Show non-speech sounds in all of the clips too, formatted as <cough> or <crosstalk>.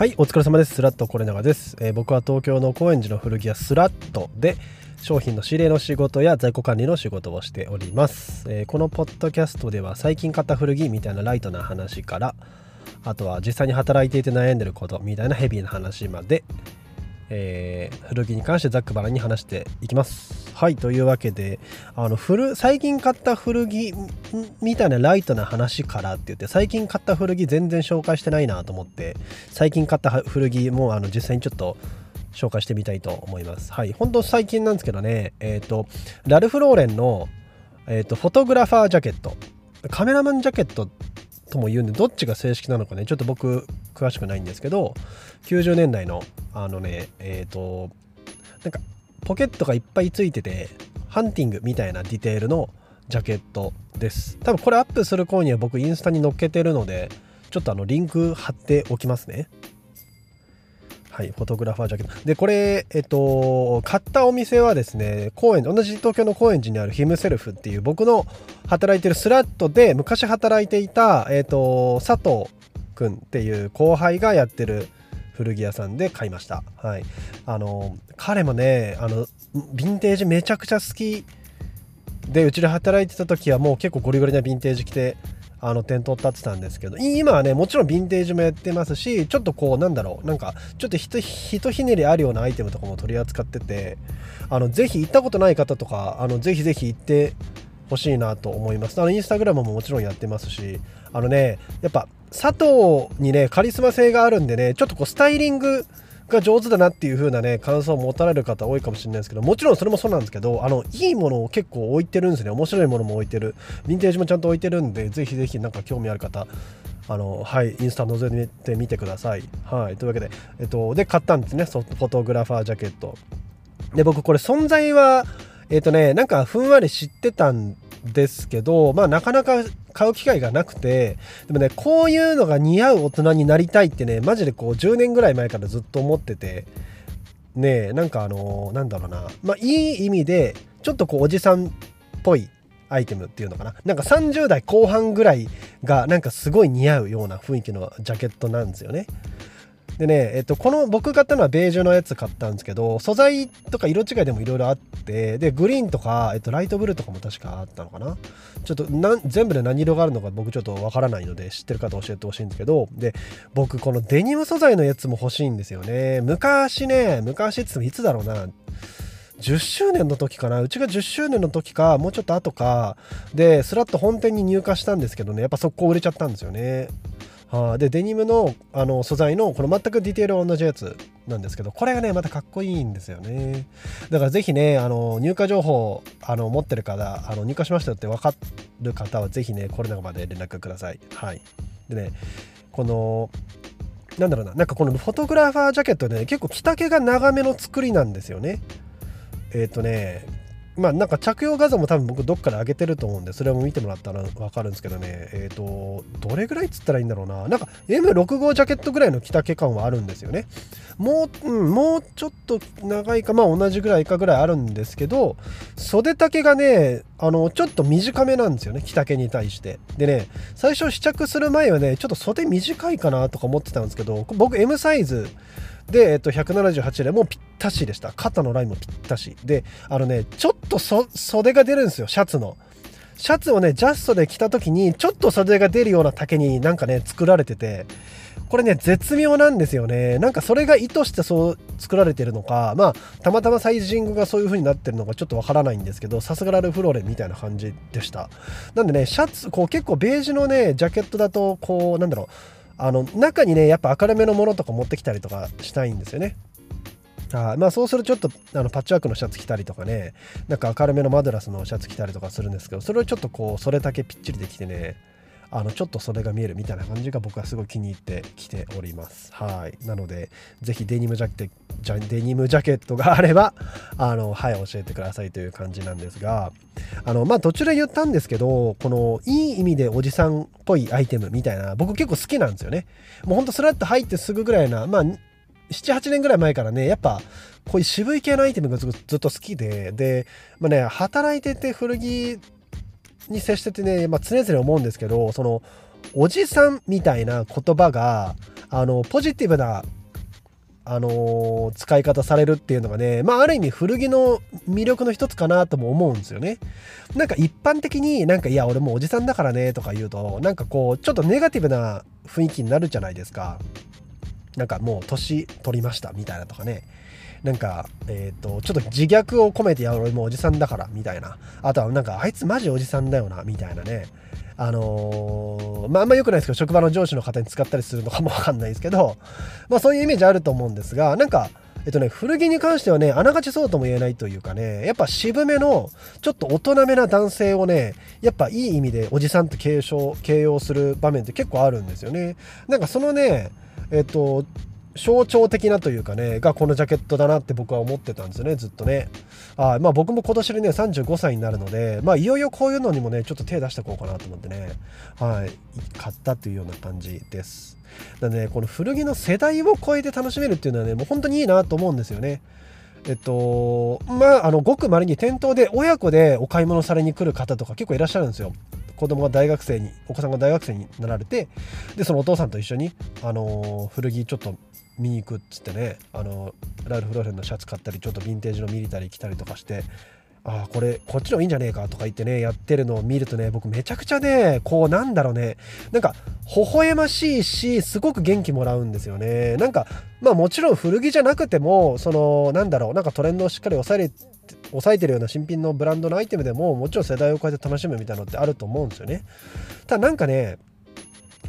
はいお疲れ様です。スラットコレナガです、えー、僕は東京の高円寺の古着屋スラットで商品の指令の仕事や在庫管理の仕事をしております、えー、このポッドキャストでは最近買った古着みたいなライトな話からあとは実際に働いていて悩んでることみたいなヘビーな話まで、えー、古着に関してざっくばらんに話していきます。はいというわけであの古最近買った古着みたいなライトな話からって言って最近買った古着全然紹介してないなと思って最近買った古着もあの実際にちょっと紹介してみたいと思います。はい本当最近なんですけどねえっ、ー、とラルフ・ローレンの、えーと、フォトグラファージャケット。カメラマンジャケットとも言うんでどっちが正式なのかねちょっと僕詳しくないんですけど90年代のあのねえっ、ー、となんかポケットがいっぱいついててハンティングみたいなディテールのジャケットです。多分これアップする頃には僕インスタに載っけてるのでちょっとあのリンク貼っておきますね。はい、フォトグラファージャケット。で、これ、えっと、買ったお店はですね、高円同じ東京の高円寺にあるヒムセルフっていう僕の働いてるスラットで昔働いていた、えっと、佐藤くんっていう後輩がやってる古着屋さんで買いました。はい。あの、彼もね、あの、ヴィンテージめちゃくちゃ好きで、うちで働いてた時はもう結構ゴリゴリなヴィンテージ着て、あの店頭立ってたんですけど今はねもちろんヴィンテージもやってますしちょっとこうなんだろうなんかちょっとひとひとひねりあるようなアイテムとかも取り扱っててあのぜひ行ったことない方とかあのぜひぜひ行ってほしいなと思います。あのインスタグラムももちろんやってますしあのねやっぱ佐藤にねカリスマ性があるんでねちょっとこうスタイリングが上手だなっていう風なね感想を持たれる方多いかもしれないですけどもちろんそれもそうなんですけどあのいいものを結構置いてるんですね面白いものも置いてるヴィンテージもちゃんと置いてるんでぜひぜひなんか興味ある方あのはいインスタ覗いてみてくださいはいというわけでえっとで買ったんですねフォトグラファージャケットで僕これ存在はえっとねなんかふんわり知ってたんですけどまあなかなか買う機会がなくてでもねこういうのが似合う大人になりたいってねマジでこう10年ぐらい前からずっと思っててねなんかあのなんだろうな。まあいい意味でちょっとこうおじさんっぽいアイテムっていうのかな。なんか30代後半ぐらいがなんかすごい似合うような雰囲気のジャケットなんですよね。でね、えっと、この僕買ったのはベージュのやつ買ったんですけど、素材とか色違いでもいろいろあって、で、グリーンとか、えっと、ライトブルーとかも確かあったのかな？ちょっと全部で何色があるのか僕ちょっとわからないので、知ってる方教えてほしいんですけど、で、僕このデニム素材のやつも欲しいんですよね。昔ね、昔って言ってもいつだろうな？10周年の時かな？うちが10周年の時かもうちょっと後かでスラッと本店に入荷したんですけどねやっぱ速攻売れちゃったんですよねはあ、でデニムのあの素材のこの全くディテールは同じやつなんですけどこれがねまたかっこいいんですよね。だからぜひねあの入荷情報あの持ってる方あの入荷しましたよって分かる方はぜひねこれ中まで連絡ください。はい。でねこのなんだろうななんかこのフォトグラファージャケットね結構着丈が長めの作りなんですよね。えっ、ー、とねまあなんか着用画像も多分僕どっかで上げてると思うんでそれも見てもらったら分かるんですけどね。えっ、ー、とどれぐらいっつったらいいんだろうな。なんか M65 ジャケットぐらいの着丈感はあるんですよね。もう、うん、もうちょっと長いかまあ同じぐらいかぐらいあるんですけど袖丈がねあのちょっと短めなんですよね着丈に対して。でね最初試着する前はねちょっと袖短いかなとか思ってたんですけど僕 M サイズで、えっと、178でもぴったしでした。肩のラインもぴったし。で、あのね、ちょっと袖が出るんですよ、シャツの。シャツをね、ジャストで着た時に、ちょっと袖が出るような丈になんかね、作られてて、これね、絶妙なんですよね。なんかそれが意図してそう作られてるのか、まあ、たまたまサイジングがそういう風になってるのかちょっとわからないんですけど、さすがラルフローレンみたいな感じでした。なんでね、シャツ、こう結構ベージュのね、ジャケットだと、こう、なんだろう、あの中にねやっぱ明るめのものとか持ってきたりとかしたいんですよね。あまあそうするとちょっとあのパッチワークのシャツ着たりとかねなんか明るめのマドラスのシャツ着たりとかするんですけどそれをちょっとこうそれだけぴっちりできてねあのちょっとそれが見えるみたいな感じが僕はすごい気に入ってきております。はい。なのでぜひデニムジャケデニムジャケットがあれば <laughs> あのはい教えてくださいという感じなんですがあのまあ途中で言ったんですけどこのいい意味でおじさんっぽいアイテムみたいな僕結構好きなんですよね。もうほんとスラッと入ってすぐぐらいなまあ78年ぐらい前からねやっぱこういう渋い系のアイテムがずっと好きででまあね働いてて古着に接しててね、まあ、常々思うんですけどそのおじさんみたいな言葉があのポジティブなあの、使い方されるっていうのがね、まあ、ある意味古着の魅力の一つかなとも思うんですよね。なんか一般的になんかいや俺もうおじさんだからねとか言うとなんかこうちょっとネガティブな雰囲気になるじゃないですか。なんかもう年取りましたみたいなとかね。なんか、えっ、ー、と、ちょっと自虐を込めて、いや、俺もうおじさんだから、みたいな。あとは、なんか、あいつマジおじさんだよな、みたいなね。あのー、まあ、あんま良くないですけど、職場の上司の方に使ったりするのかもわかんないですけど、まあ、そういうイメージあると思うんですが、なんか、えっとね、古着に関してはね、あながちそうとも言えないというかね、やっぱ渋めの、ちょっと大人めな男性をね、やっぱいい意味でおじさんと継承、形容する場面って結構あるんですよね。なんかそのね、えっと、象徴的なというかねがこのジャケットだなって僕は思ってたんですよねずっとね。あまあ僕も今年でね35歳になるのでまあいよいよこういうのにもねちょっと手出していこうかなと思ってね。はい。買ったというような感じです。なので、ね、この古着の世代を超えて楽しめるっていうのはねもう本当にいいなと思うんですよね。えっとまああのごくまれに店頭で親子でお買い物されに来る方とか結構いらっしゃるんですよ。子供が大学生にお子さんが大学生になられてでそのお父さんと一緒に、あの、古着ちょっと見に行くっつってねあのラルフ・ローレンのシャツ買ったりちょっとヴィンテージのミリタリー着たりとかしてああこれこっちのいいんじゃねえかとか言ってねやってるのを見るとね僕めちゃくちゃねこうなんだろうねなんか微笑ましいしすごく元気もらうんですよね。なんかまあもちろん古着じゃなくてもそのなんだろうなんかトレンドをしっかり抑えれ抑えてるような新品のブランドのアイテムでももちろん世代を超えて楽しむみたいなのってあると思うんですよね。ただなんかね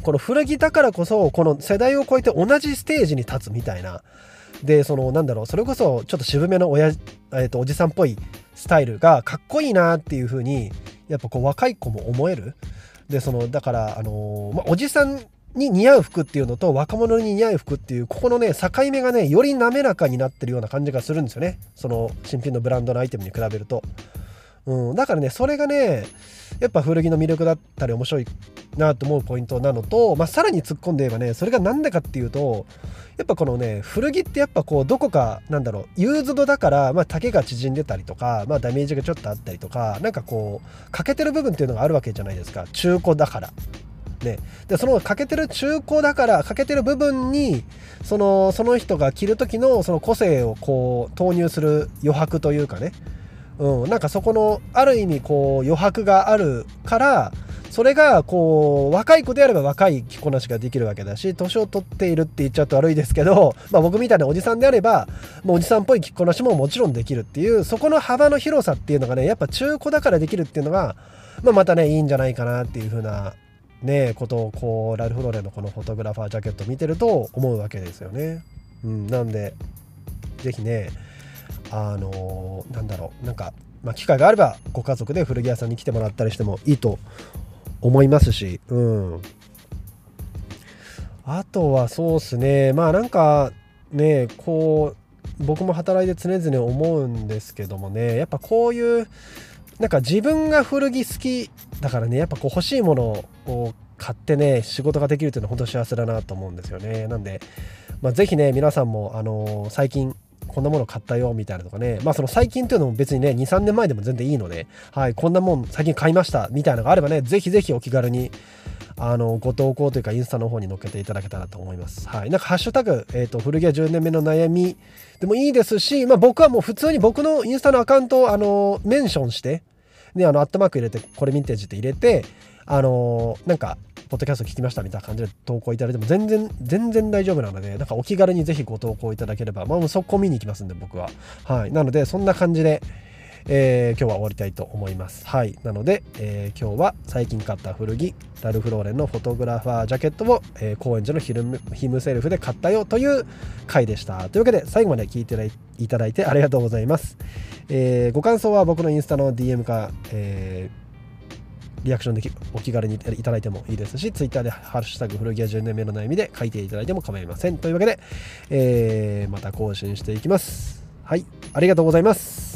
この古着だからこそこの世代を超えて同じステージに立つみたいな。でそのなんだろうそれこそちょっと渋めの親、えー、とおじさんっぽいスタイルがかっこいいなっていう風にやっぱこう若い子も思える。でそのだからあのー、まあ、おじさんに似合う服っていうのと若者に似合う服っていうここのね境目がねより滑らかになってるような感じがするんですよね。その新品のブランドのアイテムに比べると。うん、だからねそれがねやっぱ古着の魅力だったり面白いなと思うポイントなのと、まあ、さらに突っ込んで言えばねそれが何でかっていうとやっぱこのね古着ってやっぱこうどこかなんだろうユーズドだから、まあ、丈が縮んでたりとか、まあ、ダメージがちょっとあったりとかなんかこう欠けてる部分っていうのがあるわけじゃないですか。中古だから。ね、でその欠けてる中古だから欠けてる部分にそのその人が着る時のその個性をこう投入する余白というかねうん、なんかそこのある意味こう余白があるからそれがこう若い子であれば若い着こなしができるわけだし年を取っているって言っちゃうと悪いですけど、まあ、僕みたいなおじさんであればもうおじさんっぽい着こなしももちろんできるっていうそこの幅の広さっていうのがねやっぱ中古だからできるっていうのが、まあ、またねいいんじゃないかなっていう風なねことをこうラルフ・ローレンのこのフォトグラファージャケット見てると思うわけですよね。うん、なんで是非ねあの、なんだろう。なんか、まあ、機会があればご家族で古着屋さんに来てもらったりしてもいいと思いますし。うん。あとはそうっすね。まあなんかねこう僕も働いて常々思うんですけどもね。やっぱこういうなんか自分が古着好きだからね。やっぱこう欲しいものを買ってね仕事ができるっていうのは本当幸せだなと思うんですよね。なんで、まあ、是非ね皆さんもあのー、最近こんなもの買ったよみたいなとかね、まあその最近というのも別にね、2、3年前でも全然いいので、はい、こんなもん最近買いましたみたいなのがあればね、ぜひぜひお気軽に、あの、ご投稿というかインスタの方に載っけていただけたらと思います。はい。なんかハッシュタグ、えっ、ー、と、古着屋10年目の悩みでもいいですし、まあ僕はもう普通に僕のインスタのアカウントを、あの、メンションして、ね、あの、アットマーク入れて、これヴィンテージって入れて、あのなんか、ポッドキャスト聞きましたみたいな感じで投稿いただいても全然、全然大丈夫なので、なんかお気軽にぜひご投稿いただければ、まあもう速攻見に行きますんで、僕は。はい。なので、そんな感じで、えー、今日は終わりたいと思います。はい。なので、えー、今日は最近買った古着、ラルフローレンのフォトグラファージャケットを、えー、高円寺のヒルムヒムセルフで買ったよという回でした。というわけで、最後まで聞いていただいてありがとうございます。えー、ご感想は僕のインスタの DM か、えーリアクションでお気軽にいただいてもいいですし、ツイッターでハッシュタグ古着屋10年目の悩みで書いていただいても構いません。というわけで、えー、また更新していきます。はい、ありがとうございます。